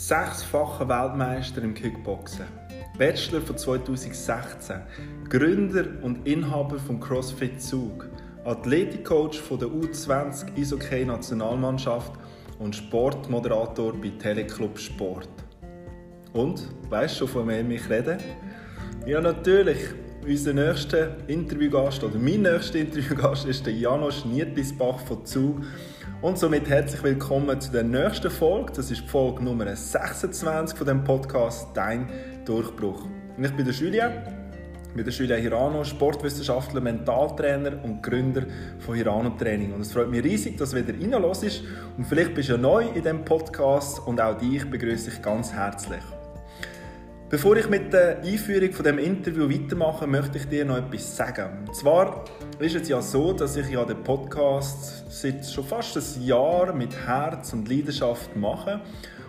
sechsfacher Weltmeister im Kickboxen, Bachelor von 2016, Gründer und Inhaber von CrossFit Zug, Athletikcoach von der U20 Eishockey Nationalmannschaft und Sportmoderator bei Teleclub Sport. Und, weißt du schon, von wem ich rede? Ja, natürlich. Unser nächster Interviewgast oder mein nächster Interviewgast ist der Janosch Nietlisbach von Zug. Und somit herzlich willkommen zu der nächsten Folge. Das ist die Folge Nummer 26 von dem Podcast Dein Durchbruch. Und ich bin der Julien. Ich bin der Julien Hirano, Sportwissenschaftler, Mentaltrainer und Gründer von Hirano Training. Und es freut mich riesig, dass du wieder reinlässt. Und vielleicht bist du ja neu in diesem Podcast und auch dich begrüße ich ganz herzlich. Bevor ich mit der Einführung von dem Interview weitermache, möchte ich dir noch etwas sagen. Und zwar ist es ja so, dass ich ja den Podcast seit schon fast ein Jahr mit Herz und Leidenschaft mache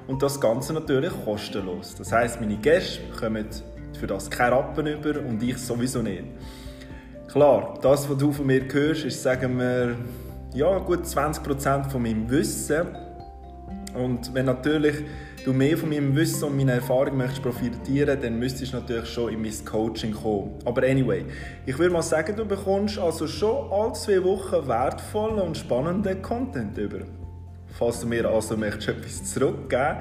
und das Ganze natürlich kostenlos. Das heißt, meine Gäste kommen für das keine Rappen über und ich sowieso nicht. Klar, das, was du von mir hörst, ist, sagen wir, ja, gut 20% von meinem Wissen. Und wenn natürlich du mehr von meinem Wissen und meiner Erfahrung möchtest profitieren, dann müsstest du natürlich schon in mein Coaching kommen. Aber anyway, ich würde mal sagen, du bekommst also schon alle zwei Wochen wertvollen und spannenden Content über. Falls du mir also möchtest etwas zurückgeben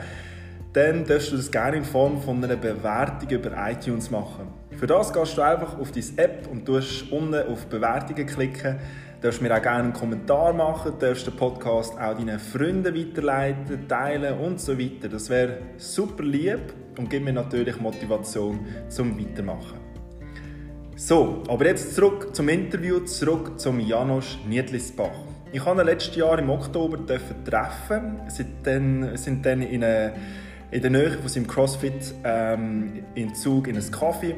dann darfst du das gerne in Form von einer Bewertung über iTunes machen. Für das gehst du einfach auf deine App und tust unten auf Bewertungen klicken darfst mir auch gerne einen Kommentar machen, darfst den Podcast auch deinen Freunden weiterleiten, teilen und so weiter. Das wäre super lieb und gibt mir natürlich Motivation zum Weitermachen. So, aber jetzt zurück zum Interview, zurück zum Janosch Niedlisbach. Ich habe ihn letztes Jahr im Oktober treffen. Wir sind dann, in, eine, in der Nähe von seinem CrossFit ähm, in Zug in einen Kaffee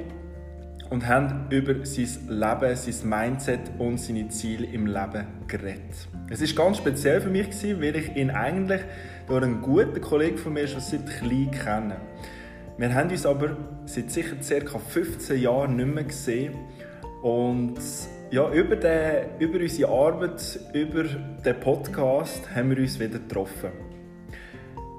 und haben über sein Leben, sein Mindset und seine Ziele im Leben geredet. Es ist ganz speziell für mich weil ich ihn eigentlich durch einen guten Kollegen von mir schon seit klein kenne. Wir haben uns aber seit sicher ca. 15 Jahren nicht mehr gesehen und ja, über, den, über unsere Arbeit, über den Podcast haben wir uns wieder getroffen.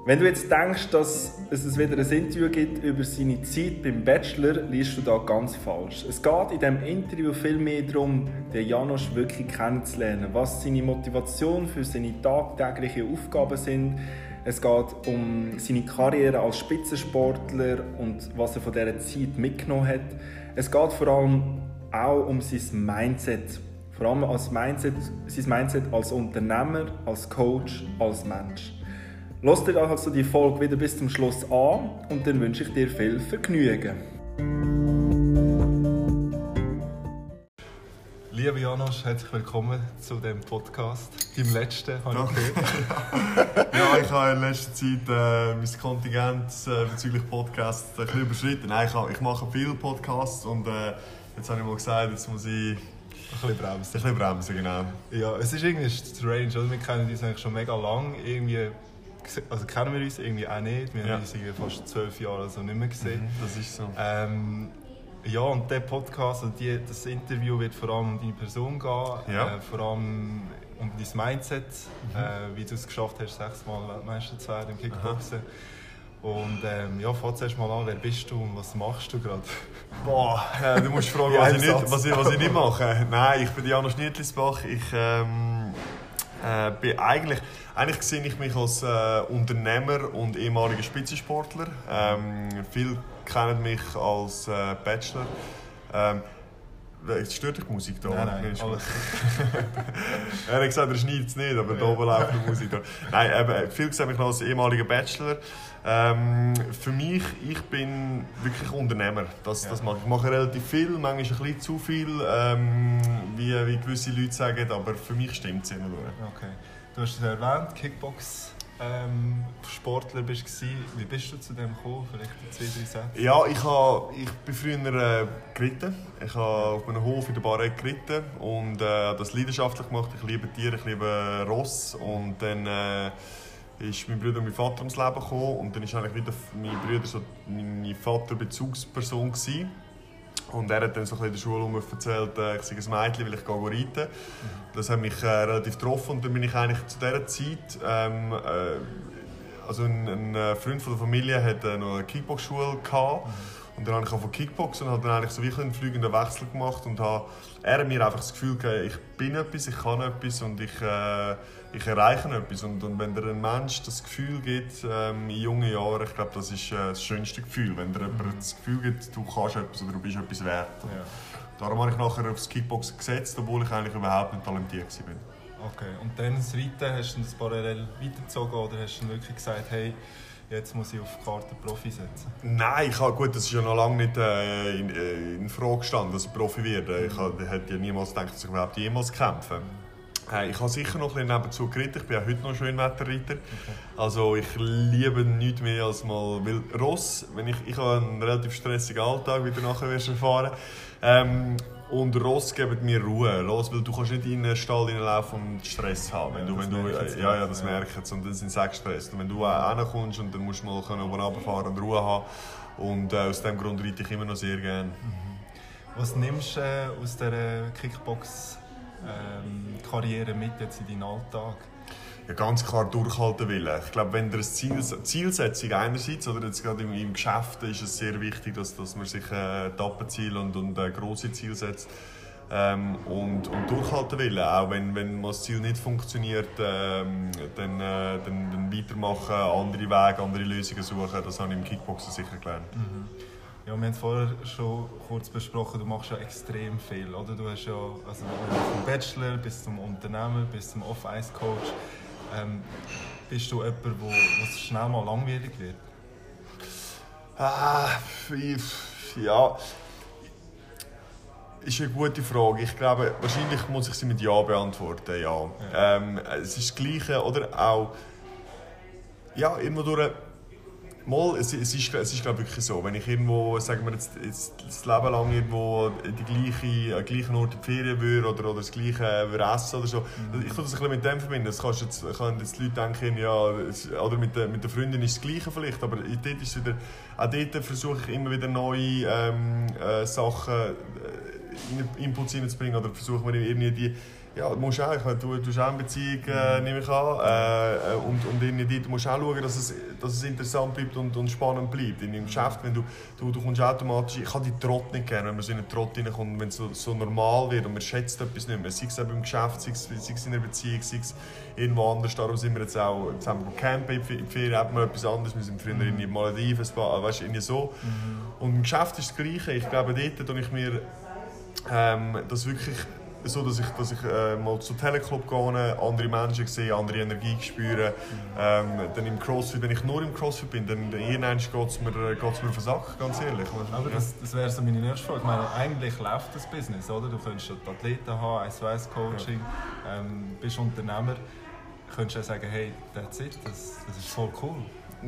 Wenn du jetzt denkst, dass es wieder ein Interview gibt über seine Zeit beim Bachelor, liest du da ganz falsch. Es geht in diesem Interview viel mehr darum, den Janosch wirklich kennenzulernen, was seine Motivation für seine tagtäglichen Aufgaben sind. Es geht um seine Karriere als Spitzensportler und was er von dieser Zeit mitgenommen hat. Es geht vor allem auch um sein Mindset. Vor allem als Mindset, sein Mindset als Unternehmer, als Coach, als Mensch. Lass dir also die Folge wieder bis zum Schluss an und dann wünsche ich dir viel Vergnügen. Lieber Janosch, herzlich willkommen zu dem Podcast. Deinem letzten, habe ich gehört. ja, ich habe in letzter Zeit äh, mein Kontingent äh, bezüglich Podcasts ein bisschen überschritten. Nein, ich, ich mache viele Podcasts und äh, jetzt habe ich mal gesagt, jetzt muss ich ein bisschen bremsen. Ein bisschen bremsen, genau. Ja, es ist irgendwie strange, oder? Wir kennen uns eigentlich schon mega lang. Irgendwie also kennen wir uns irgendwie auch nicht. Wir ja. haben uns fast zwölf Jahre also nicht mehr gesehen. Mhm, das ist so. Ähm, ja, und der Podcast, also die, das Interview wird vor allem um deine Person gehen, ja. äh, vor allem um dein Mindset, mhm. äh, wie du es geschafft hast, sechsmal Weltmeister zu werden im Kickboxen. Aha. Und ähm, ja, fang zuerst mal an, wer bist du und was machst du gerade? Boah, äh, du musst fragen, was, ich nicht, was, ich, was ich nicht mache. Nein, ich bin Janosch Nietlisbach. Ich ähm, äh, bin eigentlich eigentlich sehe ich mich als äh, Unternehmer und ehemaliger Spitzensportler. Ähm, viele kennen mich als äh, Bachelor. Ähm, Jetzt stört dich die Musik da? Nein, nein, alles Er hat gesagt, er schneidet es nicht, aber ja. da oben läuft die Musik. Da. Nein, eben, viele sehen mich noch als ehemaliger Bachelor. Ähm, für mich, ich bin wirklich Unternehmer. Das, ja. das mache ich. ich mache relativ viel, manchmal ein bisschen zu viel, ähm, wie, wie gewisse Leute sagen, aber für mich stimmt es immer. Okay. Du hast es erwähnt, Kickbox. Ähm, Sportler bist du. Wie bist du zu dem gekommen? Vielleicht zwei, drei Sätze? Ja, ich, habe, ich bin früher äh, geritten. Ich habe auf einem Hof in der Barret geritten und äh, das leidenschaftlich gemacht. Ich liebe Tiere, ich liebe Ross. Und dann äh, ist mein Bruder und mein Vater ums Leben gekommen und dann war eigentlich wieder mein Bruder so meine Vaterbezugsperson gewesen. Und er hat dann so ein in der Schule erzählt, äh, ich sei ein Mädchen, weil ich gehe reiten. Mhm. Das hat mich äh, relativ getroffen und dann bin ich eigentlich zu dieser Zeit ähm, äh, also ein, ein äh, Freund von der Familie hat äh, noch eine Kickbox-Schule gehabt. Mhm. Und dann habe ich auch von Kickboxen und habe dann eigentlich so wirklich einen fliegenden Wechsel gemacht und habe er hat mir einfach das Gefühl gegeben, ich bin etwas, ich kann etwas und ich, äh, ich erreiche etwas. Und, und wenn dir ein Mensch das Gefühl gibt, ähm, in jungen Jahren, ich glaube, das ist äh, das schönste Gefühl, wenn dir mhm. jemand das Gefühl gibt, du kannst etwas oder du bist etwas wert. Ja. Darum habe ich nachher aufs Kickboxen gesetzt, obwohl ich eigentlich überhaupt nicht talentiert war. Okay, und dann das Reiten, hast du das parallel weitergezogen oder hast du wirklich gesagt, hey, jetzt muss ich auf die Karte Profi setzen? Nein, ich habe, gut, das ist ja noch lange nicht äh, in, äh, in Frage gestanden, dass ich Profi werde. Ich habe, hätte ja niemals gedacht, dass ich überhaupt jemals kämpfe. Äh, ich habe sicher noch ein bisschen nebenzu geritten. Ich bin auch heute noch Schönwetterreiter. Okay. Also ich liebe nichts mehr als mal... Weil Ross, wenn ich, ich habe einen relativ stressigen Alltag, wie du nachher wirst erfahren ähm, und Ross geben mir Ruhe. Los, weil du kannst nicht in den Stall reinlaufen und Stress haben. Wenn ja, du, wenn du, ja, ja, das ja. merke ich. Und dann sind sie gestresst. Und wenn du reinkommst und dann musst du mal oben runterfahren und Ruhe haben. Und äh, aus diesem Grund reite ich immer noch sehr gerne. Mhm. Was nimmst du äh, aus dieser Kickbox-Karriere ähm, mit jetzt in deinen Alltag? ja, ganz klar durchhalten will. Ich glaube, wenn der Ziel, Zielsetzung einerseits oder jetzt gerade im, im, Geschäft ist es sehr wichtig, dass, dass man sich äh, Etappenziel und, und äh, große Ziele setzt ähm, und, und durchhalten will. Auch wenn, wenn das Ziel nicht funktioniert, ähm, dann, äh, dann, dann, weitermachen, andere Wege, andere Lösungen suchen. Das habe ich im Kickboxen sicher gelernt. Mhm. Ja, wir haben es vorher schon kurz besprochen, du machst ja extrem viel, oder? Du hast ja also vom Bachelor bis zum Unternehmer, bis zum Off-Ice-Coach ähm, bist du jemand, wo, wo es schnell mal langweilig wird? Ah, ja. Ist eine gute Frage. Ich glaube, wahrscheinlich muss ich sie mit Ja beantworten. Ja. ja. Ähm, es ist das Gleiche, oder? Auch. Ja, immer durch Mal, es, es, ist, es ist glaube wirklich so, wenn ich irgendwo, sagen wir jetzt, jetzt das Leben lang irgendwo die gleiche, an gleichen Ort in die Ferien würde oder, oder das gleiche würde essen oder so, mhm. ich kann das ein bisschen mit dem verbinden. Das kannst jetzt, können jetzt die Leute denken, ja, oder mit der, mit der Freundin ist das Gleiche vielleicht, aber dort ist wieder, auch dort versuche ich immer wieder neue ähm, äh, Sachen, äh, Inputs reinzubringen oder versuche mir irgendwie die ja, du musst auch, du, du hast auch eine Beziehung, äh, nehme ich an. Äh, äh und, und irgendwie du musst auch schauen, dass es, dass es interessant bleibt und, und spannend bleibt. In einem Geschäft, wenn du, du, du kommst automatisch, ich habe die Trott nicht gerne, wenn man so in einen Trott reinkommt, wenn es so, so normal wird und man schätzt etwas nicht mehr. Sei es im Geschäft, sei es, sei es in einer Beziehung, sei es irgendwo anders. Darum sind wir jetzt auch zusammen campen in Ferien, haben wir etwas anderes. Wir sind früher in die Malediven, weißt du, irgendwie so. Mhm. Und im Geschäft ist das Gleiche. Ich glaube, dort tue ich mir ähm, das wirklich so, dass ich, dass ich äh, mal zu Teleclub gehe, andere Menschen sehe, andere Energie spüre. Ähm, dann im Crossfit, wenn ich nur im Crossfit bin, dann, irgendwann geht es mir, geht's mir auf den Sack, ganz ehrlich. Aber ja. das, das wäre so meine nächste Frage. Ich meine, eigentlich läuft das Business, oder? Du könntest Athleten haben, 1 1 Coaching, ja. ähm, bist Unternehmer. Du könntest ja sagen, hey, that's it, das, das ist voll cool.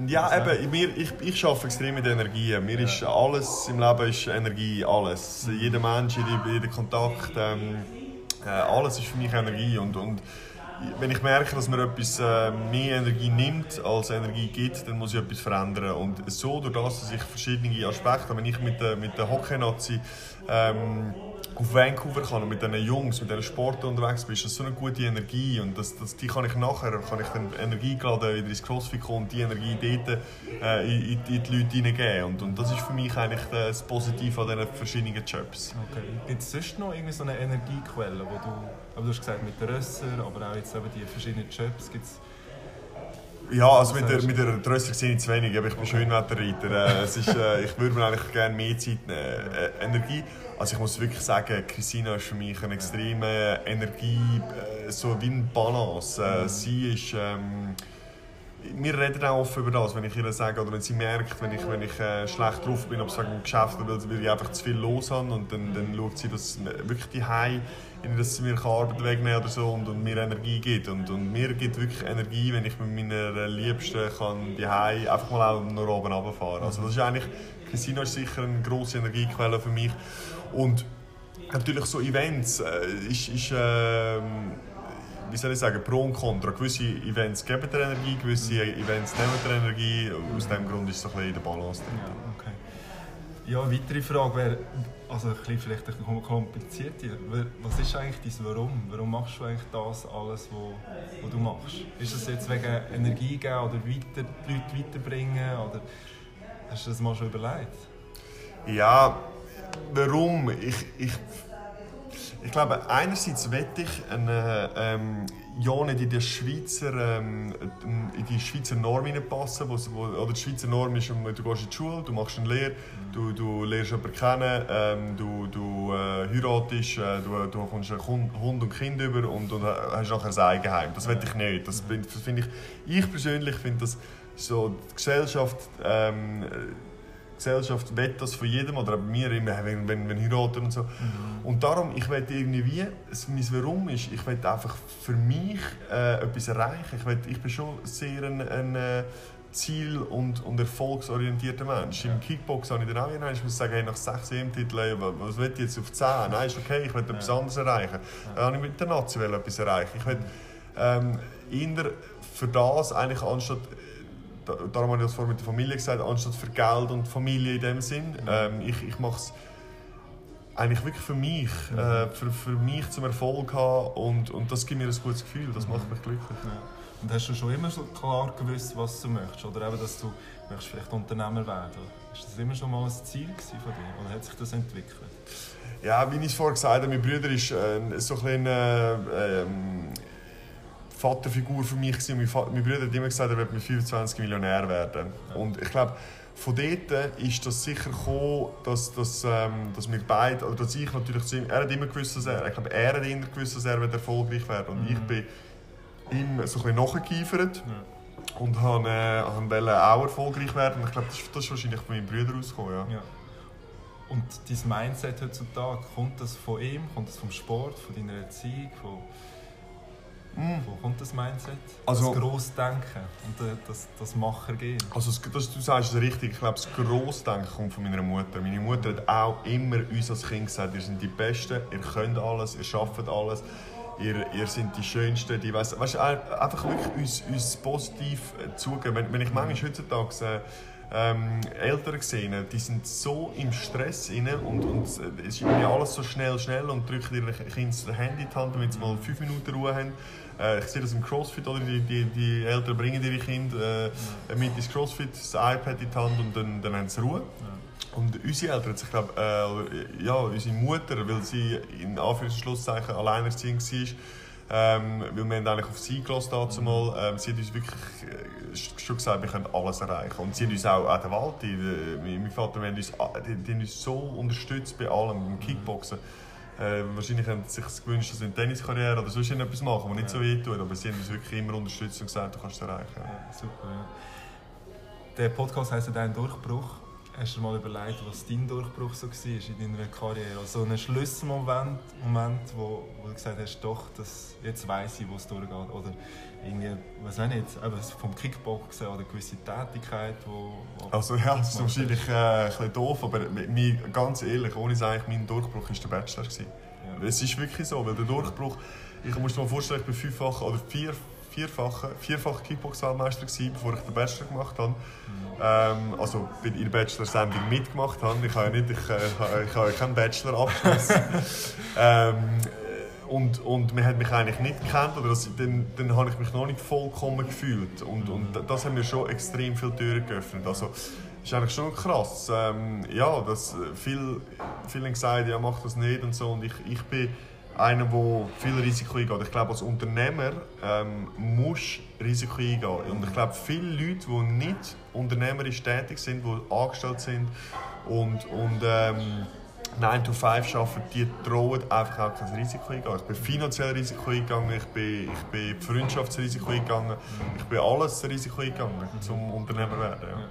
Ja, eben, mir, ich, ich arbeite extrem mit Energie. Mir ja. ist alles im Leben ist Energie, alles. Mhm. Jeder Mensch, jeder, jeder Kontakt. Ähm, äh, alles ist für mich Energie und, und wenn ich merke, dass mir etwas äh, mehr Energie nimmt, als Energie gibt, dann muss ich etwas verändern. Und so, durch das, dass ich verschiedene Aspekte, wenn ich mit der, mit der Hockey-Nazi ähm, auf Vancouver kann und mit diesen Jungs, mit diesen Sportlern unterwegs bist, das ist so eine gute Energie und das, das, die kann ich nachher, kann ich dann Energie geladen wieder ins Crossfit kommen und die Energie dort äh, in, in, die Leute hineingeben und, und das ist für mich eigentlich das Positive an diesen verschiedenen Jobs. Okay. Gibt es sonst noch irgendwie so eine Energiequelle, wo du, aber du hast gesagt mit den Rösser, aber auch jetzt eben die verschiedenen Jobs, gibt's ja, also mit der, mit der Tröstung sehe ich zu wenig, aber ich bin Schönwetterreiter. Äh, es ist, äh, ich würde mir eigentlich gerne mehr Zeit nehmen. Äh, Energie, also ich muss wirklich sagen, Christina ist für mich eine extreme Energie, äh, so wie eine Balance. Äh. Sie ist... Ähm, wir reden auch oft über das, wenn ich ihr sage, oder wenn sie merkt, wenn ich, wenn ich äh, schlecht drauf bin, ob es im Geschäft weil, weil ich einfach zu viel los habe und dann, dann schaut sie, dass wirklich die Hause, dass sie mir Arbeit wegnehmen oder so und, und mir Energie gibt. Und, und mir gibt wirklich Energie, wenn ich mit meiner Liebsten kann die Hause einfach mal auch noch oben runterfahren. Also das ist eigentlich, Casino ist sicher eine grosse Energiequelle für mich. Und natürlich so Events äh, ist, ist äh, wie soll ich sagen, Pro und Contra. Gewisse Events geben dir Energie, gewisse Events nehmen dir Energie. Aus diesem Grund ist es ein bisschen in der Balance drin. Ja, okay. Ja, eine weitere Frage wäre, also ein bisschen vielleicht ein komplizierter. Was ist eigentlich dein Warum? Warum machst du eigentlich das alles, was, was du machst? Ist das jetzt wegen Energie geben oder weiter, die Leute weiterbringen? Oder hast du das mal schon überlegt? Ja, warum? Ich, ich, ich glaube, einerseits wette ich eine, ähm, ja nicht in die Schweizer, ähm, in die Schweizer Norm hineinpassen. Oder die Schweizer Norm ist, du gehst in die Schule, du machst eine Lehre, du, du lernst jemanden kennen, ähm, du, du äh, heiratest, äh, du, du kommst Hund und Kind über und, und hast nachher ein Eigenheim. Das will ich nicht. Das, das finde ich, ich persönlich finde das so, die Gesellschaft ähm, Gesellschaft will das von jedem oder mir immer, wenn, wenn, wenn heiraten und so. Mhm. Und darum, ich will irgendwie, mein Warum ist, ich will einfach für mich äh, etwas erreichen. Ich, will, ich bin schon sehr ein, ein äh, ziel- und, und erfolgsorientierter Mensch. Ja. Im Kickbox habe ich dann auch hinein, ich muss sagen, hey, nach sechs EM-Titeln, was will ich jetzt auf 10? Nein, ist okay, ich will ja. etwas anderes erreichen. Ja. Dann habe ich mit der Nazi etwas erreichen. Ich will ähm, für das eigentlich anstatt darum habe ich das vorhin mit der Familie gesagt, anstatt für Geld und Familie in dem Sinn. Mhm. Ähm, ich ich mache es eigentlich wirklich für mich, mhm. äh, für, für mich zum Erfolg haben und, und das gibt mir ein gutes Gefühl, das macht mich glücklich. Ja. Und hast du schon immer so klar gewusst, was du möchtest? Oder eben, dass du möchtest vielleicht Unternehmer werden Ist das immer schon mal ein Ziel von dir? Oder hat sich das entwickelt? Ja, wie ich es vorhin gesagt habe, mein Bruder ist äh, so ein bisschen, äh, ähm, Vaterfigur für mich. Gewesen. Mein, Vater, mein Bruder hat immer gesagt, er wird mit 25 Millionär werden. Und ich glaube, von dort ist das sicher gekommen, dass, dass, ähm, dass wir beide, oder dass ich natürlich, er hat immer gewusst, dass er, ich glaube, er hat immer gewusst, dass er wird erfolgreich werden Und mhm. ich bin ihm so ein bisschen nachgeeifert. Ja. Und habe, äh, wollte auch erfolgreich werden. Und ich glaube, das, das ist wahrscheinlich von meinem Bruder rausgekommen. Ja. ja. Und dein Mindset heutzutage, kommt das von ihm? Kommt das vom Sport, von deiner Erziehung? Von Mm. Wo kommt das Mindset? Also, das Grossdenken und das, das Machergehen? Also das, du sagst es richtig. Ich glaube, das Grossdenken kommt von meiner Mutter. Meine Mutter hat auch immer uns als Kind gesagt, ihr seid die Besten, ihr könnt alles, ihr schafft alles. Ihr, ihr seid die Schönsten, die weiss, weißt, einfach wirklich uns, uns positiv äh, zugeben. Wenn, wenn ich manchmal heutzutage äh, ähm, Eltern gesehen, die sind so im Stress rein und, und es ist alles so schnell, schnell und drücken ihren Kind das Handy in die Hand, damit sie mal fünf Minuten Ruhe haben. Äh, ich sehe das im Crossfit, oder? Die, die, die Eltern bringen ihre Kinder äh, mit ins Crossfit, das iPad in die Hand und dann, dann haben sie Ruhe. Und unsere Eltern, ich glaube, äh, ja, unsere Mutter, weil sie in Anführungszeichen alleinerziehend war, ähm, weil wir haben eigentlich auf sie gelassen dazu mal. Ähm, sie hat uns wirklich äh, schon gesagt, wir können alles erreichen. Und sie haben uns auch, auch der Walti, äh, mein Vater, wir haben uns, die, die haben uns so unterstützt bei allem, im Kickboxen. Äh, wahrscheinlich haben sie sich gewünscht, dass sie eine Tenniskarriere oder sonst etwas machen, was nicht so weh tut. Aber sie haben uns wirklich immer unterstützt und gesagt, du kannst es erreichen. Ja, super, ja. Der Podcast heisst «Dein Durchbruch». Hast du dir mal überlegt, was dein Durchbruch so war in deiner Karriere? Also ein Schlüsselmoment, Moment, wo, wo du gesagt hast, doch, das, jetzt weiss ich, wo es durchgeht. Oder irgendwie, was weiß ich jetzt, eben vom Kickboxen oder gewisse Tätigkeit, wo... wo also ja, das ist wahrscheinlich äh, ein bisschen doof, aber mir, ganz ehrlich, ohne es eigentlich, mein Durchbruch war der Bachelor. Ja. Es ist wirklich so, weil der Durchbruch, ich muss mir mal vorstellen, ich bin fünffach oder vier, vierfacher vierfach Kickbox-Weltmeister bevor ich den Bachelor gemacht habe. Mhm. Ähm, also in der Bachelor-Sendung mitgemacht habe. Ich habe ja nicht, ich, äh, ich habe keinen Bachelor-Abschluss. ähm, und, und man hat mich eigentlich nicht gekannt oder das, dann, dann habe ich mich noch nicht vollkommen gefühlt und, und das hat mir schon extrem viele Türen geöffnet. Also, ist eigentlich schon krass. Ähm, ja, dass viel, viele gesagt ja mach das nicht und so und ich, ich bin einer, der viel Risiko eingeht. Ich glaube, als Unternehmer ähm, musst Risiko eingehen. Und ich glaube, viele Leute, die nicht unternehmerisch tätig sind, die angestellt sind und, und ähm, 9 to 5 arbeiten, die trauen einfach auch kein Risiko eingehen. Ich bin finanziell Risiko eingegangen, ich bin, ich bin Freundschaftsrisiko eingegangen, ich bin alles Risiko eingegangen, zum Unternehmer zu werden. Ja.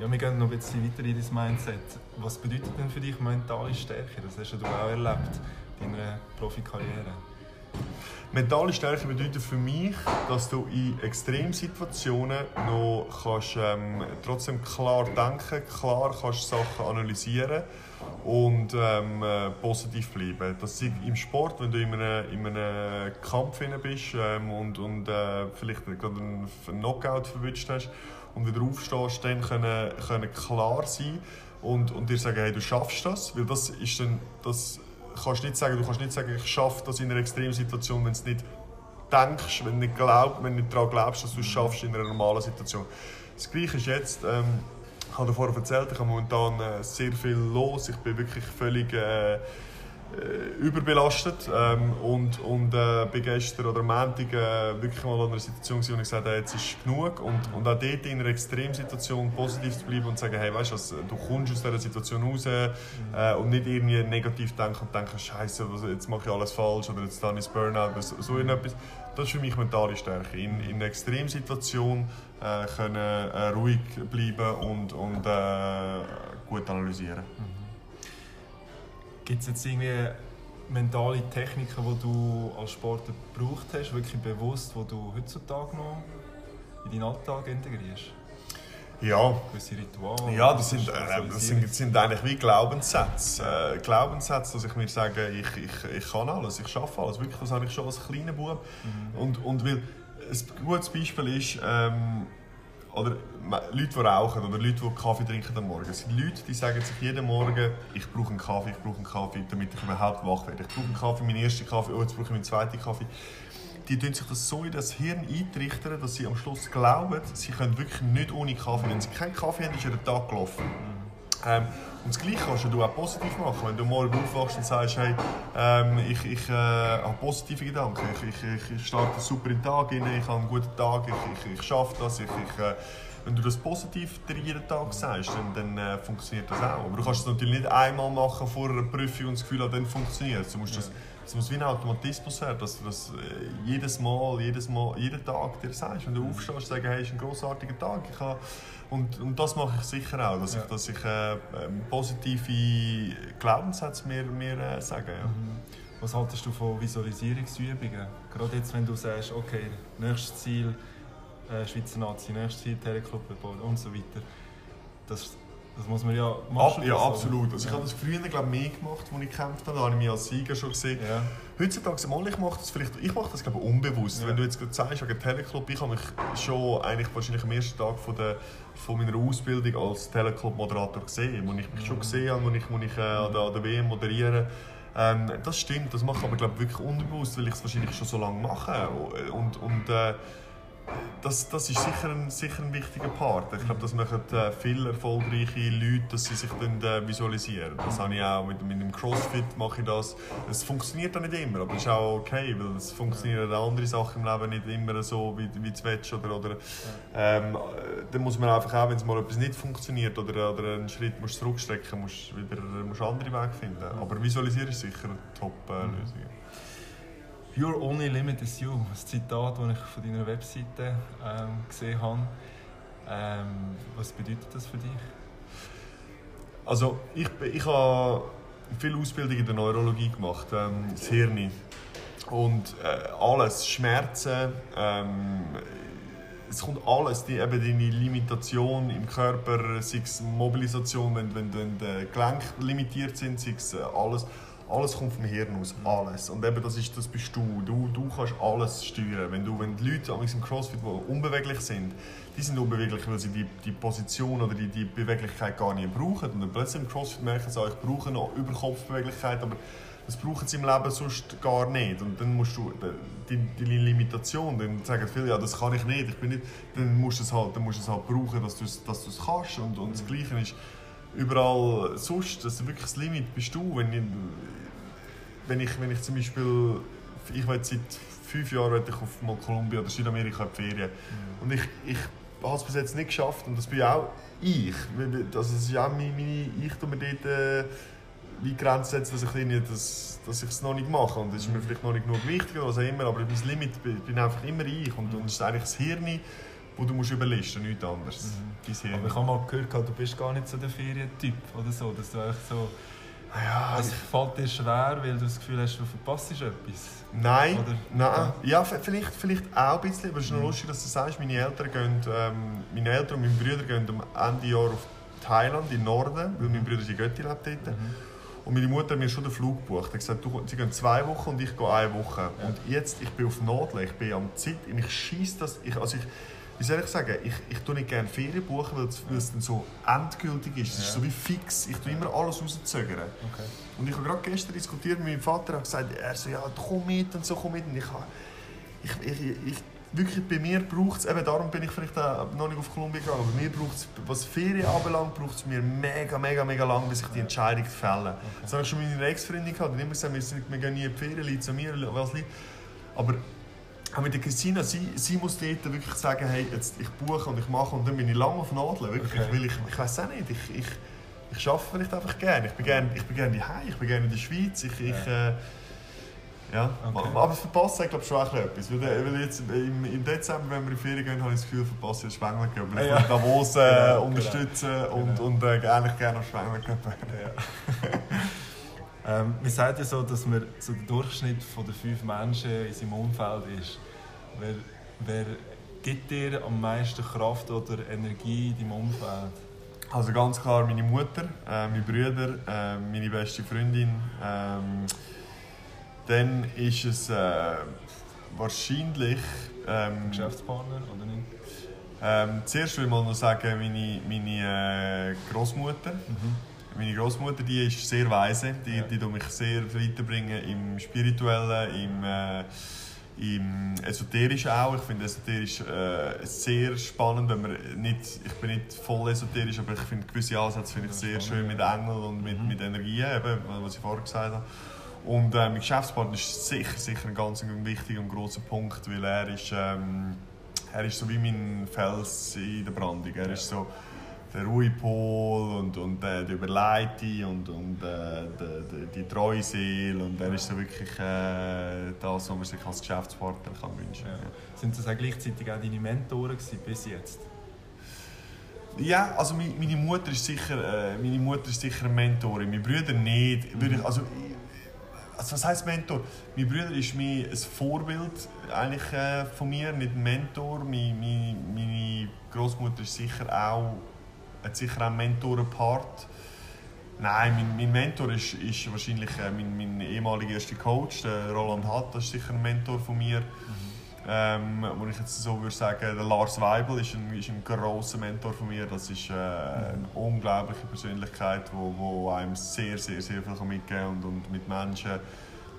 Ja, wir gehen noch ein bisschen weiter in dein Mindset. Was bedeutet denn für dich mentale Stärke? Das hast du auch erlebt in deiner Profikarriere. Mentale Stärke bedeutet für mich, dass du in Extremsituationen noch kannst, ähm, trotzdem klar denken, klar kannst Sachen analysieren und ähm, äh, positiv bleiben. Das ist im Sport, wenn du in einem, in einem Kampf bist ähm, und, und äh, vielleicht gerade einen Knockout verwünscht hast und wieder aufstehst, dann können, können klar sein und, und dir sagen, hey, du schaffst das, weil das ist dann, das kannst nicht sagen, du kannst nicht sagen, ich schaffe das in einer Extremsituation, wenn du nicht denkst, wenn du nicht, glaub, wenn nicht daran glaubst, dass du es schaffst in einer normalen Situation. Das Gleiche ist jetzt, ähm, ich habe vorher erzählt, ich habe momentan äh, sehr viel los, ich bin wirklich völlig äh, überbelastet ähm, und, und äh, bin gestern oder Montag äh, wirklich mal in einer Situation, wo ich gesagt habe, jetzt ist genug und, und auch dort in einer Extremsituation positiv zu bleiben und zu sagen, hey, weißt du, du kommst aus dieser Situation raus äh, und nicht irgendwie negativ denken und denken, Scheiße, jetzt mache ich alles falsch oder jetzt dann ist Burnout, so, so etwas. Das ist für mich mentale Stärke. In, in einer Extremsituation äh, können äh, ruhig bleiben und, und gut analysieren. Mhm. Gibt es jetzt irgendwie mentale Techniken, die du als Sportler gebraucht hast, wirklich bewusst, die du heutzutage noch in deinen Alltag integrierst? Ja. Gewisse Rituale? Ja, das sind, äh, das sind, das sind eigentlich wie Glaubenssätze. Äh, Glaubenssätze, dass ich mir sage, ich, ich, ich kann alles, ich schaffe alles. Wirklich, das habe ich schon als kleiner Bub. Mhm. Und, und weil, ein gutes Beispiel ist, ähm, oder Leute, die rauchen oder Leute, die Kaffee trinken am Morgen. Es sind Leute, die sagen sich jeden Morgen, ich brauche einen Kaffee, ich brauche einen Kaffee, damit ich überhaupt wach werde. Ich brauche einen Kaffee, meinen ersten Kaffee, oh, jetzt brauche ich meinen zweiten Kaffee. Die tun sich das so in das Hirn eintrichtern, dass sie am Schluss glauben, sie können wirklich nicht ohne Kaffee. Wenn sie keinen Kaffee haben, ist ihr Tag gelaufen. Ähm, und das Gleiche kannst du auch positiv machen. Wenn du morgen aufwachst und sagst, hey, ähm, ich, ich äh, habe positive Gedanken, ich, ich, ich starte super in den Tag rein, ich habe einen guten Tag, ich, ich, ich schaffe das, ich, ich, äh, wenn du das positiv dir jeden Tag sagst, dann, dann äh, funktioniert das auch. Aber du kannst es natürlich nicht einmal machen vor einer Prüfung und das Gefühl haben, dann funktioniert es. Das, es muss wie ein Automatismus werden, dass du das äh, jedes Mal, jedes Mal, jeden Tag dir sagst. Wenn du aufstehst, sagst, hey, es ist ein großartiger Tag. Ich habe, und, und das mache ich sicher auch, dass ja. ich, dass ich äh, ähm, positive Glaubenssätze mir, mir äh, sage. Ja. Mhm. Was haltest du von Visualisierungsübungen? Gerade jetzt, wenn du sagst, okay, nächstes Ziel äh, Schweizer Nazi, nächstes Ziel Teleclub und so weiter. Das, das muss man ja machen. ja, absolut. Also ich habe das früher glaub, mehr gemacht, als ich gekämpft habe. Da habe ich mich als Sieger schon gesehen. Ja. Heutzutage mal, ich mache das vielleicht, ich mache das glaube unbewusst. Ja. Wenn du jetzt gerade sagst, wegen Teleclub, ich habe mich schon eigentlich wahrscheinlich am ersten Tag von, der, von meiner Ausbildung als Teleclub-Moderator gesehen, wo ich mich mhm. schon gesehen habe, wo ich, wo ich äh, an, der, an der WM moderiere. Ähm, das stimmt, das mache ich aber glaube wirklich unbewusst, weil ich es wahrscheinlich schon so lange mache. Und, und äh, das, das ist sicher ein, sicher ein wichtiger Part. Ich glaube, das machen äh, viele erfolgreiche Leute, dass sie sich dann äh, visualisieren. Das habe ich auch mit, mit dem Crossfit mache ich das. Es funktioniert auch nicht immer, aber das ist auch okay, weil es funktionieren andere Sachen im Leben nicht immer so, wie, wie du. Oder, oder, ähm, dann muss man einfach auch, wenn es mal etwas nicht funktioniert oder, oder einen Schritt musst zurückstrecken musst, wieder musst andere Wege finden. Aber visualisieren ist sicher eine Top-Lösung. Äh, Your only limit is you. Ein Zitat, das ich von deiner Webseite ähm, gesehen habe. Ähm, was bedeutet das für dich? Also ich, ich habe viel Ausbildung in der Neurologie gemacht, ähm, das Hirn. Und äh, alles, Schmerzen, ähm, es kommt alles, die, eben deine Limitation im Körper, sei es Mobilisation, wenn, wenn, wenn die Gelenke limitiert sind, sei es äh, alles alles kommt vom Hirn aus, alles. Und eben das, ist, das bist du. du. Du kannst alles steuern. Wenn, du, wenn die Leute im CrossFit, die unbeweglich sind, die sind unbeweglich, weil sie die, die Position oder die, die Beweglichkeit gar nicht brauchen. Und dann plötzlich im CrossFit merken sie, ich brauche noch Überkopfbeweglichkeit, aber das brauchen sie im Leben sonst gar nicht. Und dann musst du die, die Limitation, dann sagen viele, ja, das kann ich nicht, ich bin nicht, dann musst du es halt, dann musst du es halt brauchen, dass du es, dass du es kannst. Und, und das Gleiche ist überall sonst, das wirklich das Limit bist du. Wenn ich, wenn ich, wenn ich zum Beispiel, ich will seit fünf Jahren ich auf mal Kolumbien oder Südamerika in die Ferien mhm. und ich, ich habe es bis jetzt nicht geschafft und das bin auch ich. Das ist ja meine, meine ich tue mir dort äh, wie Grenze setzen, dass ich das, dass ich es noch nicht mache und das ist mir mhm. vielleicht noch nicht genug wichtig oder was auch immer, aber mein Limit bin, bin einfach immer ich und, und es ist eigentlich das Hirn, wo du musst überlisten, nichts anderes. Mhm. Aber ich habe mal gehört, du bist gar nicht so der Ferientyp oder so, dass du einfach so ja, es fällt dir schwer, weil du das Gefühl hast, du verpasst etwas? Nein, Oder? nein. Ja, vielleicht, vielleicht auch ein bisschen, aber es ist noch mhm. lustig, dass du sagst, meine Eltern gehen, ähm, meine Eltern und meine Brüder gehen am Ende Jahr auf Thailand, im Norden, weil mein Bruder die Götti lebt dort. Mhm. Und meine Mutter hat mir schon den Flug gebucht. Sie hat gesagt, du, sie gehen zwei Wochen und ich gehe eine Woche. Ja. Und jetzt, ich bin auf Nadeln, ich bin am Zeit, ich schieße das, ich, also ich, wie soll ich sagen, ich, ich tue nicht gerne Ferien buchen, weil es, weil es dann so endgültig ist. Es ja. ist so wie fix. Ich tue immer alles rauszögern. Okay. Und ich habe gerade gestern diskutiert mit meinem Vater und gesagt, er so, ja, komm mit und so, komm mit. Und ich, ich, ich, ich wirklich bei mir braucht es, eben darum bin ich vielleicht noch nicht auf Kolumbien gegangen, aber mir braucht es, was Ferien anbelangt, braucht es mir mega, mega, mega lang, bis ich die Entscheidung fälle. Okay. Das habe ich schon mit meiner Ex-Freundin gehabt, die immer gesagt, wir, wir gehen nie in die Ferien, zu mir, was liegt. Aber auch mit der Christina, sie, sie muss dort wirklich sagen, hey, jetzt, ich buche und ich mache und dann bin ich lange auf Nadeln, wirklich, okay. weil ich, ich weiß auch nicht, ich, ich, ich arbeite vielleicht einfach gerne, ich bin gerne, ich bin gerne daheim, ich bin gerne in der Schweiz, ich, ich äh, ja, okay. aber verpasst ich glaube schon etwas. Weil, weil jetzt im, im Dezember, wenn wir in die Ferien gehen, habe ich das Gefühl, verpasse ich den Spengler Cup. Ich ja. Davos äh, genau, genau. unterstützen genau. und, und äh, eigentlich gerne am Spengler Cup ja. ähm, Man sagt ja so, dass man so der Durchschnitt von den fünf Menschen in seinem Umfeld ist. Wer, wer gibt dir am meisten Kraft oder Energie in deinem Umfeld? Also ganz klar meine Mutter, äh, meine Brüder, äh, meine beste Freundin. Ähm, dann ist es äh, wahrscheinlich. Ähm, Geschäftspartner oder nicht? Ähm, zuerst will ich mal noch sagen, meine, meine äh, Großmutter. Mhm. Meine Großmutter, die ist sehr weise, die, ja. die mich sehr weiterbringen im spirituellen, im, äh, im esoterischen auch. Ich finde esoterisch äh, sehr spannend, wenn man nicht, ich bin nicht voll esoterisch, aber ich finde gewisse Ansätze finde ich sehr schön mit Engeln und mit, mhm. mit Energien, eben, was ich vorher gesagt habe. Und äh, mein Geschäftspartner ist sicher, sicher ein ganz wichtiger und großer Punkt, weil er ist, ähm, er ist so wie mein Fels in der Brandung. Er ist so der Ruhepol und, und äh, die Überleitung und, und äh, die, die, die treue Seele. Und er ist so wirklich äh, das, was man sich als Geschäftspartner kann wünschen kann. Ja. Sind das auch gleichzeitig auch deine Mentoren gewesen, bis jetzt? Ja, also meine Mutter ist sicher, äh, meine Mutter ist sicher eine Mentorin, meine Brüder nicht. Mhm. Also, also was heißt Mentor? Mein Bruder ist mir ein Vorbild eigentlich äh, von mir, nicht ein Mentor. Meine, meine, meine Großmutter ist sicher auch hat sicher auch einen Mentorenpart. Nein, mein, mein Mentor ist, ist wahrscheinlich äh, mein, mein ehemaliger erster Coach, der Roland Hatt, das ist sicher ein Mentor von mir. Mhm. Ähm, wo ich jetzt so würde sagen, der Lars Weibel ist ein, ist ein grosser Mentor von mir. Das ist äh, eine mhm. unglaubliche Persönlichkeit, die wo, wo einem sehr, sehr, sehr viel mitgeben kann und, und mit Menschen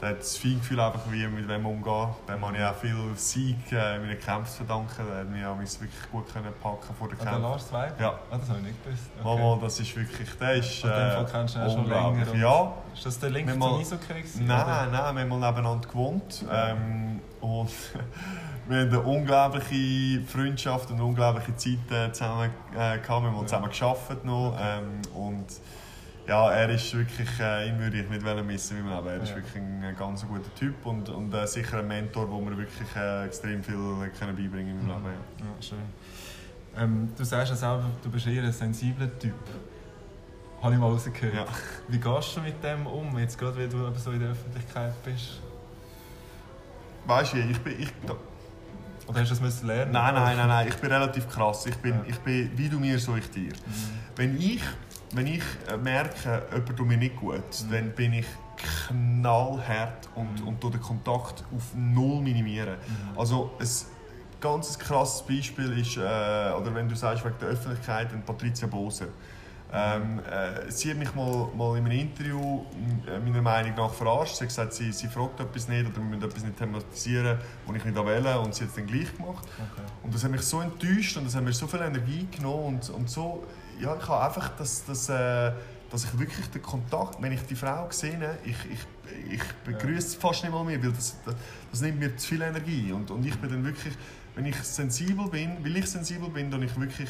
der hat das Feingefühl einfach, wie mit wem umgehen. Dem habe ich auch viel Sieg äh, in meinen Kämpfen zu verdanken. Der hat mich auch wirklich gut können packen vor den Kämpfen. Ah, Lars Weib? Ja. Ah, das habe ich nicht gewusst. Okay. Mama, das ist wirklich, der ist äh, den kennst du ja schon länger. Ja. Ist das der Link zum Eishockey Nein, nein, wir haben mal nebeneinander gewohnt. Ähm, und wir haben eine unglaubliche Freundschaft und unglaubliche Zeit äh, zusammen äh, gehabt. Wir haben zusammen gearbeitet noch. Ähm, und ja, er ist wirklich, äh, ihn würde ich nicht missen in meinem Leben. Er ist wirklich ein, ganz guter Typ und, und äh, sicher ein Mentor, wo mir wirklich äh, extrem viel können beibringen in meinem mhm. Leben. Ja. ja schön. Ähm, du sagst ja selber, du bist eher ein sensibler Typ. Habe ich mal rausgehört. Ja. Wie gehst du mit dem um, jetzt gerade, wenn du so in der Öffentlichkeit bist? Weißt du, ich bin... Ich, oder hast du das lernen? Nein, nein, nein, nein, ich bin relativ krass. Ich bin, ja. ich bin wie du mir, so ich dir. Mhm. Wenn ich wenn ich äh, merke, jemand tut mir nicht gut, mhm. dann bin ich knallhart und, mhm. und den Kontakt auf null minimieren. Mhm. Also ein ganz krasses Beispiel ist, äh, oder wenn du sagst wegen der Öffentlichkeit, Patricia Boser. Ähm, äh, sie hat mich mal, mal in einem Interview äh, meiner Meinung nach verarscht. Sie hat gesagt, sie, sie fragt etwas nicht oder wir müssen etwas nicht thematisieren, was ich nicht wähle und sie hat es dann gleich gemacht. Okay. Und das hat mich so enttäuscht und das hat mir so viel Energie genommen und, und so ja, ich habe einfach, dass, dass, äh, dass ich wirklich den Kontakt, wenn ich die Frau sehe, ich, ich, ich begrüße ja. fast nicht mal mehr, weil das, das, das, nimmt mir zu viel Energie. Und, und ich bin dann wirklich, wenn ich sensibel bin, weil ich sensibel bin, dann ich wirklich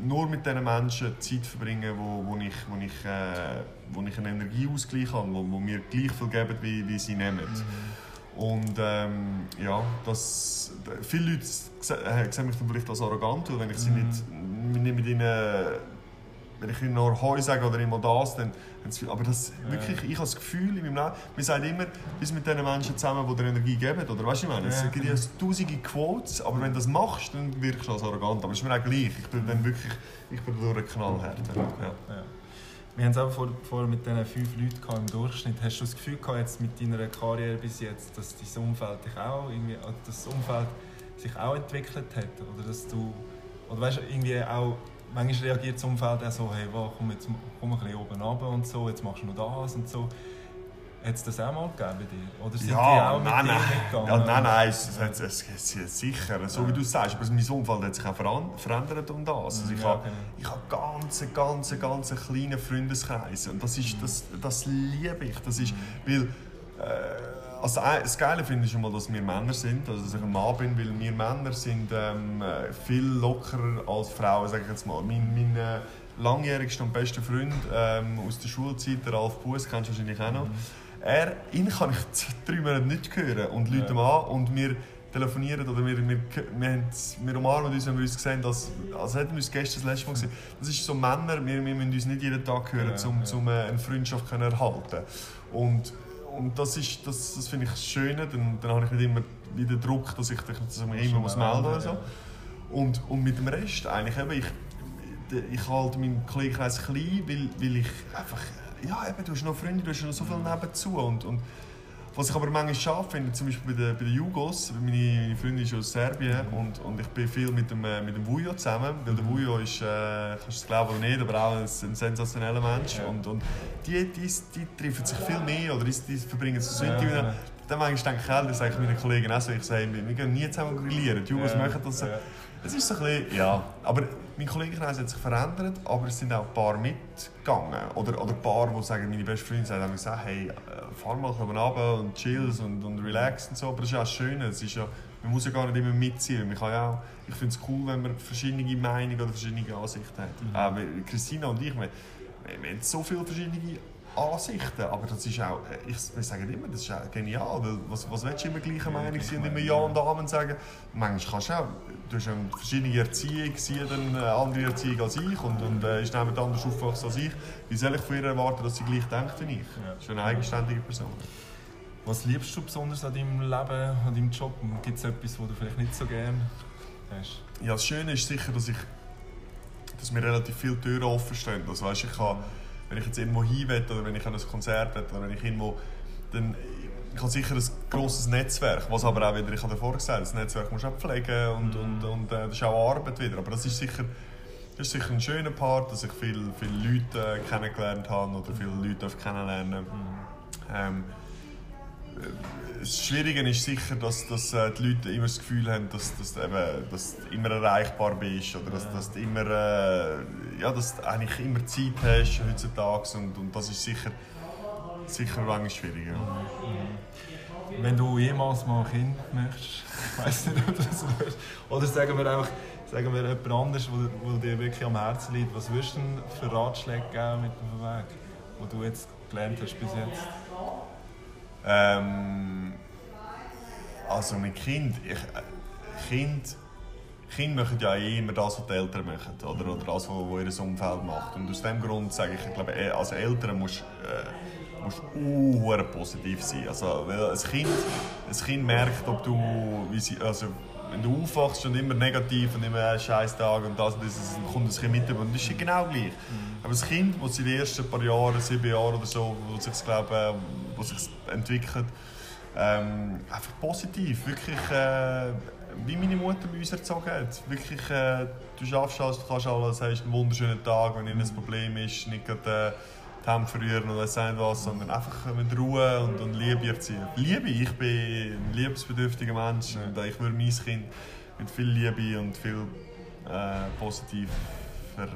nur mit diesen Menschen Zeit verbringen, wo, wo, ich, wo, ich, äh, wo ich einen Energieausgleich habe, wo, wo mir gleich viel geben, wie, wie sie nehmen. Mhm. Und ähm, ja, das, viele Leute äh, sehen mich dann vielleicht als arrogant, weil wenn ich sie mhm. nicht nicht mit ihnen, wenn ich ihnen nur Heu sage oder immer das, dann aber das, wirklich, ich habe das Gefühl in meinem Leben, wir sagen immer, wir mit den Menschen zusammen, die dir Energie geben, oder weißt du, ich meine, es gibt ja tausende Quotes, aber wenn du das machst, dann wirkst du als arrogant, aber es ist mir auch gleich, ich bin dann wirklich, ich bin durch knallhart. Ja. Ja. Wir haben es auch vor, vor mit diesen fünf Leuten im Durchschnitt. Hast du das Gefühl gehabt, jetzt mit deiner Karriere bis jetzt, dass dein Umfeld dich auch irgendwie, das Umfeld sich auch entwickelt hat? Oder dass du, oder weißt, irgendwie auch, manchmal reagiert das Umfeld auch so, hey, wow, komm, jetzt komm ein bisschen oben runter und so, jetzt machst du noch das und so. Hat es das auch mal gegeben bei dir? Oder sind ja, die auch mit nein, dir nein. mitgegangen? Ja, nein, nein, es, es, es, es, es, sicher, so wie du sagst. Aber mein Umfeld hat sich auch verändert um das. Also ich Ja, habe okay. habe ganz, ganz, ganz kleinen Freundeskreis und das, ist, das, das liebe ich. Das ist, weil, äh, also das Geile finde ich schon mal, dass wir Männer sind, also dass ich ein Mann bin, weil wir Männer sind ähm, äh, viel lockerer als Frauen, sage ich jetzt mal. Mein, mein äh, langjährigster und bester Freund ähm, aus der Schulzeit, der Ralf Buß, kennst du wahrscheinlich auch noch, er, ihn kann ich z- drei Monate nicht hören und Leute Ja. an und wir telefonieren oder wir, wir, wir, haben, wir umarmen uns, wenn wir uns sehen, dass, als hätten wir uns gestern das letzte Mal gesehen. Das ist so Männer, wir, wir müssen uns nicht jeden Tag hören, Ja, um ja. um, äh, eine Freundschaft können erhalten und und das, ist, das, das finde ich das Schöne, dann, dann habe ich nicht immer wieder Druck, dass ich, dass ich mich immer muss melden muss. So. Und, und mit dem Rest eigentlich eben, ich, ich halte meinen Kollegenkreis klein, weil, weil ich einfach, ja eben, du hast noch Freunde, du hast noch so viel nebenzu und, und was ich aber manchmal schade finde, zum Beispiel bei den, bei den Jugos, meine, meine Freundin ist aus Serbien und, und ich bin viel mit dem, äh, mit dem Vujo zusammen, weil der Vujo ist, äh, kannst du es glauben oder nicht, aber auch ein, ein sensationeller Mensch Ja. und, und die, die, die treffen sich viel mehr oder die, die verbringen so Ja, Intim. ja. Dann manchmal denke ich, auch, das sage ich meinen Kollegen auch so, ich sage, wir gehen nie zusammen grillieren, die Jugos Ja, machen das ja. Es ist so ein bisschen, ja, aber mein Kollegenkreis hat sich verändert, aber es sind auch ein paar mitgegangen. Oder, oder ein paar, die sagen, meine beste Freundin sagt, haben gesagt, hey, äh, fahr mal runter und chills und, und relax und so. Aber das ist ja auch schön, es ist ja, man muss ja gar nicht immer mitziehen. Man kann ja auch, ich finde es cool, wenn man verschiedene Meinungen oder verschiedene Ansichten hat. Mhm. Weil Christina und ich, wir, wir, wir haben so viele verschiedene Ansichten, aber das ist auch, äh, ich, wir sagen immer, das ist auch genial, weil was, was willst du immer gleicher Meinung sein und immer Ja und Amen sagen? Manchmal kannst du auch, du hast eine verschiedene Erziehung, sie hat eine andere Erziehung als ich und, und äh, ist jemand anders aufgewachsen als ich. Wie soll ich von ihr erwarten, dass sie gleich denkt wie ich? Ja. Das ist eine eigenständige Person. Was liebst du besonders an deinem Leben, an deinem Job? Gibt es etwas, was du vielleicht nicht so gerne hast? Ja, das Schöne ist sicher, dass ich dass mir relativ viele Türen offen stehen. Also, weißt, ich kann, wenn ich jetzt irgendwo hin will, oder wenn ich an ein Konzert will, oder wenn ich irgendwo, dann ich habe sicher ein grosses Netzwerk, was aber auch wieder, ich habe davor gesagt, das Netzwerk musst du auch pflegen und, und, und äh, das ist auch Arbeit wieder. Aber das ist sicher, das ist sicher ein schöner Part, dass ich viele, viele Leute äh, kennengelernt habe oder viele Leute kennenlernen. Ähm, äh, das Schwierige ist sicher, dass, dass äh, die Leute immer das Gefühl haben, dass, dass, du eben, dass du immer erreichbar bist oder dass, dass du immer, äh, ja, dass du eigentlich immer Zeit hast heutzutage und, und das ist sicher, sicher manchmal schwierig. Ja. Wenn du jemals mal ein Kind möchtest, ich weiß nicht, ob du das willst. Oder sagen wir einfach, sagen wir jemand anderes, wo, wo dir wirklich am Herzen liegt, was würdest du denn für Ratschläge geben mit dem Weg, wo du jetzt gelernt hast bis jetzt? Ähm, also mit Kind, ich, äh, kind, Kinder machen ja eh immer das, was die Eltern machen, oder, oder das, was, was ihr Umfeld macht. Und aus diesem Grund sage ich, ich glaube, eh, als Eltern musst äh, musst uh, positiv sein. Also, weil ein kind, ein kind merkt, ob du, wie sie, also, wenn du aufwachst und immer negativ und immer ein scheiß Tag und das und das, dann kommt das Kind mit und das ist genau gleich. Aber das Kind, das in den ersten paar Jahren, sieben Jahren oder so, wo sich glaube, wo sich entwickelt, ähm, einfach positiv, wirklich äh, wie meine Mutter bei uns erzogen hat. Wirklich, äh, du schaffst alles, du kannst alles, hast einen wunderschönen Tag, wenn irgendein Problem ist, nicht gerade äh, die Hände verrühren oder sagen was, sondern einfach mit Ruhe und, und Liebe erziehen. Liebe, ich bin ein liebesbedürftiger Mensch und äh, ich würde mein Kind mit viel Liebe und viel äh, positiver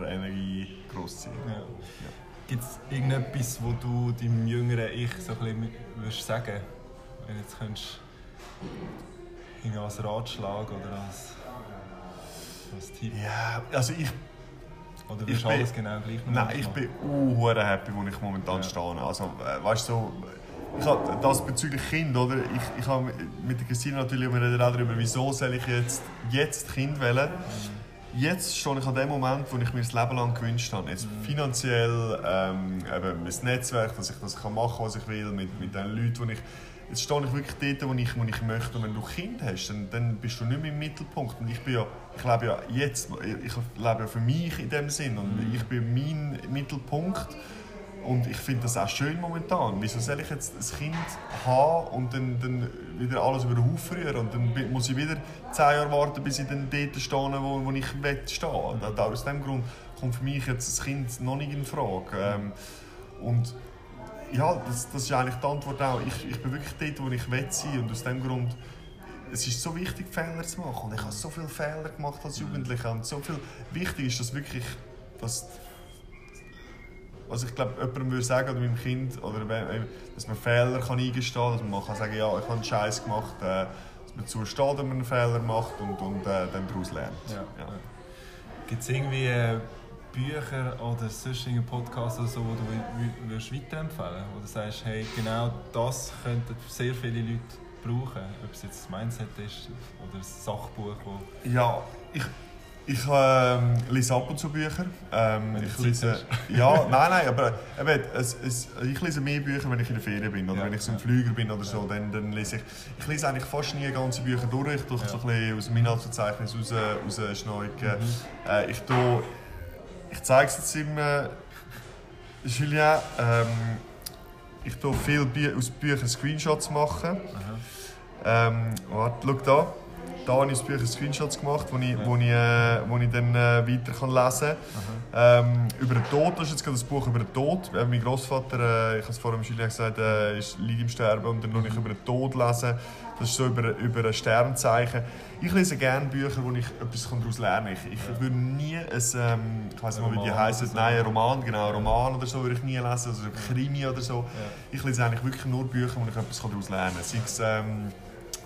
Energie großziehen. Ja. Gibt es irgendetwas, wo du deinem jüngeren Ich so ein bisschen würdest sagen Wenn du jetzt könntest, irgendwie als Ratschlag oder als, als Tipp? Ja, also ich Oder Ich würdest du bin- alles genau gleich Nein, ich bin uh, happy, wo ich momentan Ja. stehe. Also, äh, weißt du, so, ich habe das bezüglich Kind, oder? Ich, ich habe mit der Christine natürlich wir reden auch darüber, wieso soll ich jetzt, jetzt Kind wählen. Jetzt stehe ich an dem Moment, wo ich mir das Leben lang gewünscht habe. Jetzt finanziell, ähm, eben mein Netzwerk, dass ich das kann machen kann, was ich will, mit, mit den Leuten, die ich... Jetzt stehe ich wirklich dort, wo ich, wo ich möchte. Und wenn du Kind hast, dann, dann bist du nicht mehr im Mittelpunkt. Und ich bin ja, ich lebe ja jetzt, ich lebe ja für mich in dem Sinn. Und ich bin mein Mittelpunkt. Und ich finde das auch schön momentan. Wieso soll ich jetzt ein Kind haben und dann, dann wieder alles über den Haufen rühren? Und dann muss ich wieder zehn Jahre warten, bis ich dann dort stehe, wo, wo ich will stehen will. Aus diesem Grund kommt für mich jetzt das Kind noch nicht in Frage. Ähm, und ja, das, das ist eigentlich die Antwort auch. Ich, ich bin wirklich dort, wo ich will sein und aus diesem Grund es ist so wichtig, Fehler zu machen. Und ich habe so viele Fehler gemacht als Jugendlicher. Und so viel wichtig ist, dass wirklich, dass also ich glaube, jemandem würde sagen, oder meinem Kind, oder dass man Fehler kann eingestehen kann, dass man kann sagen ja, ich habe einen Scheiß gemacht, äh, dass man zusteht, wenn man einen Fehler macht und, und äh, dann daraus lernt. Ja. Ja. Gibt es irgendwie äh, Bücher oder sonst einen Podcast oder so, wo du würdest weiterempfehlen Wo du sagst, hey, genau das könnten sehr viele Leute brauchen, ob es jetzt das Mindset ist oder ein Sachbuch, wo... Ja, ich ich ähm, lese ab und zu Bücher. Ähm, ich lese, ja, nein, nein, aber eben, es, es, ich lese mehr Bücher, wenn ich in der Ferien bin oder ja, wenn ich so im Flüger bin oder so. Dann, dann lese ich, ich lese eigentlich fast nie ganze Bücher durch. Ich tue ja. so ein bisschen aus dem Inhaltsverzeichnis raus, rausschneiden. Mhm. Äh, ich ich zeige es jetzt im äh, Julien. Ähm, ich tue viel Bü aus Büchern Screenshots machen. Ähm, warte, schau da da habe ich das Bücher Screenshots gemacht, die ich, wo ich, äh, wo ich dann äh, weiter kann lesen kann. Ähm, über den Tod, das ist jetzt gerade das Buch über den Tod. Äh, mein Großvater, äh, ich habe es vorhin im Julien gesagt, äh, ist, liegt im Sterben und dann mhm. ich über den Tod lesen. Das ist so über, über ein Sternzeichen. Ich lese gerne Bücher, wo ich etwas daraus lernen kann. Ich, ich würde nie ein, ähm, ich weiß nicht mal, wie die heißen, nein, ein Roman, genau, ein Roman oder so würde ich nie lesen, also ein Krimi oder so. Ich lese eigentlich wirklich nur Bücher, wo ich etwas daraus lernen kann. Sei es, ähm,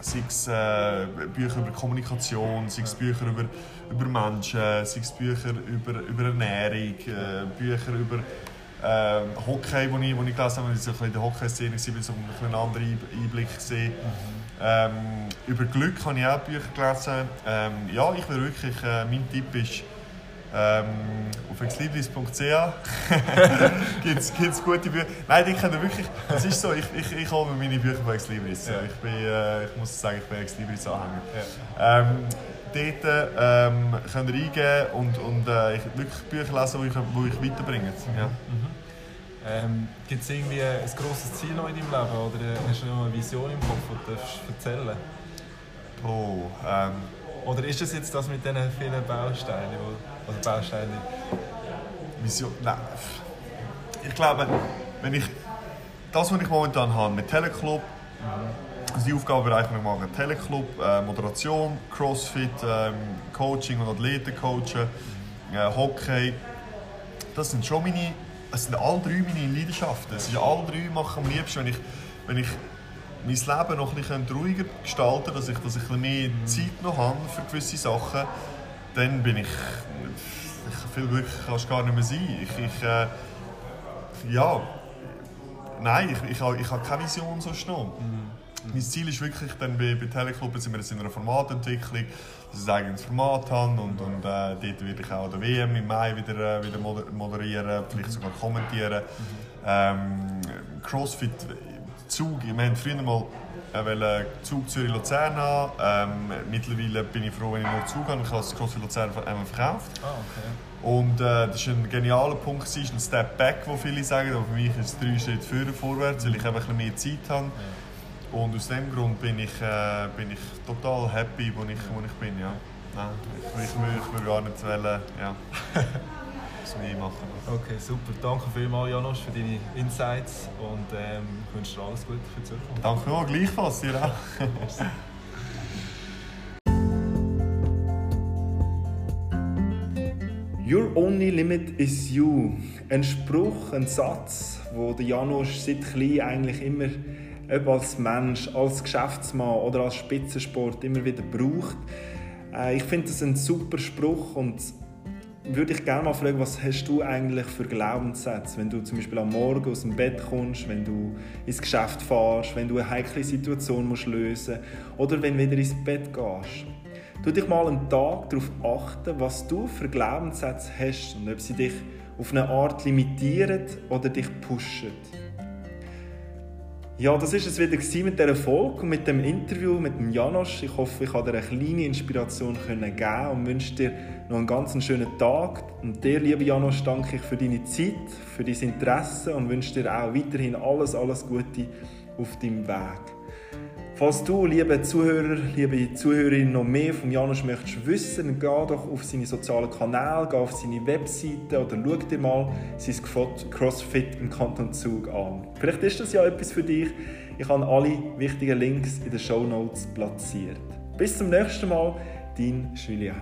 sei es äh, Bücher über Kommunikation, sei es Bücher über, über Menschen, sei es Bücher über, über Ernährung, äh, Bücher über äh, Hockey, wo ich, wo ich gelesen habe, ich so in der Hockey-Szene war, so einen anderen Einblick gesehen. Mhm. Ähm, über Glück habe ich auch Bücher gelesen. Ähm, ja, ich will wirklich, äh, mein Tipp ist, ähm, auf exlibris.ch gibt es gute Bücher. Nein, die können wirklich. Es ist so, ich, ich, ich hole mir meine Bücher von Exlibris. Ja. Ich, bin, äh, ich muss sagen, ich bin Exlibris-Anhänger. Ja. Ähm, dort ähm, könnt ihr eingeben und, und äh, ich wirklich Bücher lesen, die ich, wo ich weiterbringe. Ja. Mhm. Ähm, Gibt es irgendwie ein grosses Ziel noch in deinem Leben oder hast du noch eine Vision im Kopf, die du erzählen Oh, ähm, Oder ist es jetzt das mit diesen vielen Bausteinen? Also Bausteine. Vision. Nein. Ich glaube, wenn ich das, was ich momentan habe mit Teleclub, also die Aufgabenbereiche, die ich mache, Teleclub, äh, Moderation, Crossfit, ähm, Coaching und Athleten coachen, mhm. äh, Hockey, das sind schon meine, es sind alle drei meine Leidenschaften. Es ist alle drei mache am liebsten, wenn ich, wenn ich mein Leben noch ein bisschen ruhiger gestalten könnte, dass ich, dass ich ein bisschen mehr mhm. Zeit noch habe für gewisse Sachen dann bin ich, ich viel Glück kannst du gar nicht mehr sein. Ich, ich äh, ja, nein, ich, ich, ich, ich habe keine Vision so schnell. Mhm. Mein Ziel ist wirklich, dann bei, bei Teleclub sind wir jetzt in einer Formatentwicklung, dass ich ein eigenes Format habe und, und äh, dort werde ich auch der WM im Mai wieder, äh, wieder moderieren, vielleicht sogar kommentieren. Mhm. Ähm, Crossfit Zug, wir haben früher mal äh, Zug Zürich-Luzern haben. Ähm, mittlerweile bin ich froh, wenn ich nur Zug habe. Ich habe das CrossFit Luzern einmal verkauft. Ah, okay. Und äh, das ist ein genialer Punkt, ist ein Step Back, wo viele sagen, aber für mich ist es drei Schritte vorwärts, vorwärts, weil ich einfach ein bisschen mehr Zeit habe. Ja. Und aus diesem Grund bin ich, äh, bin ich total happy, wo ich, wo ich bin. Ja. Nein, ich, ich, ich, ich würde gar nicht wollen, ja. wir machen. Okay, super. Danke vielmals, Janos, für deine Insights und ähm, ich wünsche dir alles Gute für die Zukunft. Danke auch, gleichfalls dir auch. Your only limit is you. Ein Spruch, ein Satz, wo der Janusz seit klein eigentlich immer ob als Mensch, als Geschäftsmann oder als Spitzensport immer wieder braucht. Äh, ich finde das ein super Spruch und würde ich gerne mal fragen, was hast du eigentlich für Glaubenssätze, wenn du zum Beispiel am Morgen aus dem Bett kommst, wenn du ins Geschäft fährst, wenn du eine heikle Situation musst lösen oder wenn du wieder ins Bett gehst. Tu dich mal einen Tag darauf achten, was du für Glaubenssätze hast und ob sie dich auf eine Art limitieren oder dich pushen. Ja, das ist es wieder mit dieser Folge und mit dem Interview mit dem Janosch. Ich hoffe, ich konnte dir eine kleine Inspiration geben und wünsche dir noch einen ganz schönen Tag. Und dir, lieber Janosch, danke ich für deine Zeit, für dein Interesse und wünsche dir auch weiterhin alles, alles Gute auf deinem Weg. Falls du, liebe Zuhörer, liebe Zuhörerinnen, noch mehr von Janusz möchtest wissen, geh doch auf seine sozialen Kanäle, geh auf seine Webseite oder schau dir mal sein CrossFit im Kanton Zug an. Vielleicht ist das ja etwas für dich. Ich habe alle wichtigen Links in den Show Notes platziert. Bis zum nächsten Mal, dein Julien.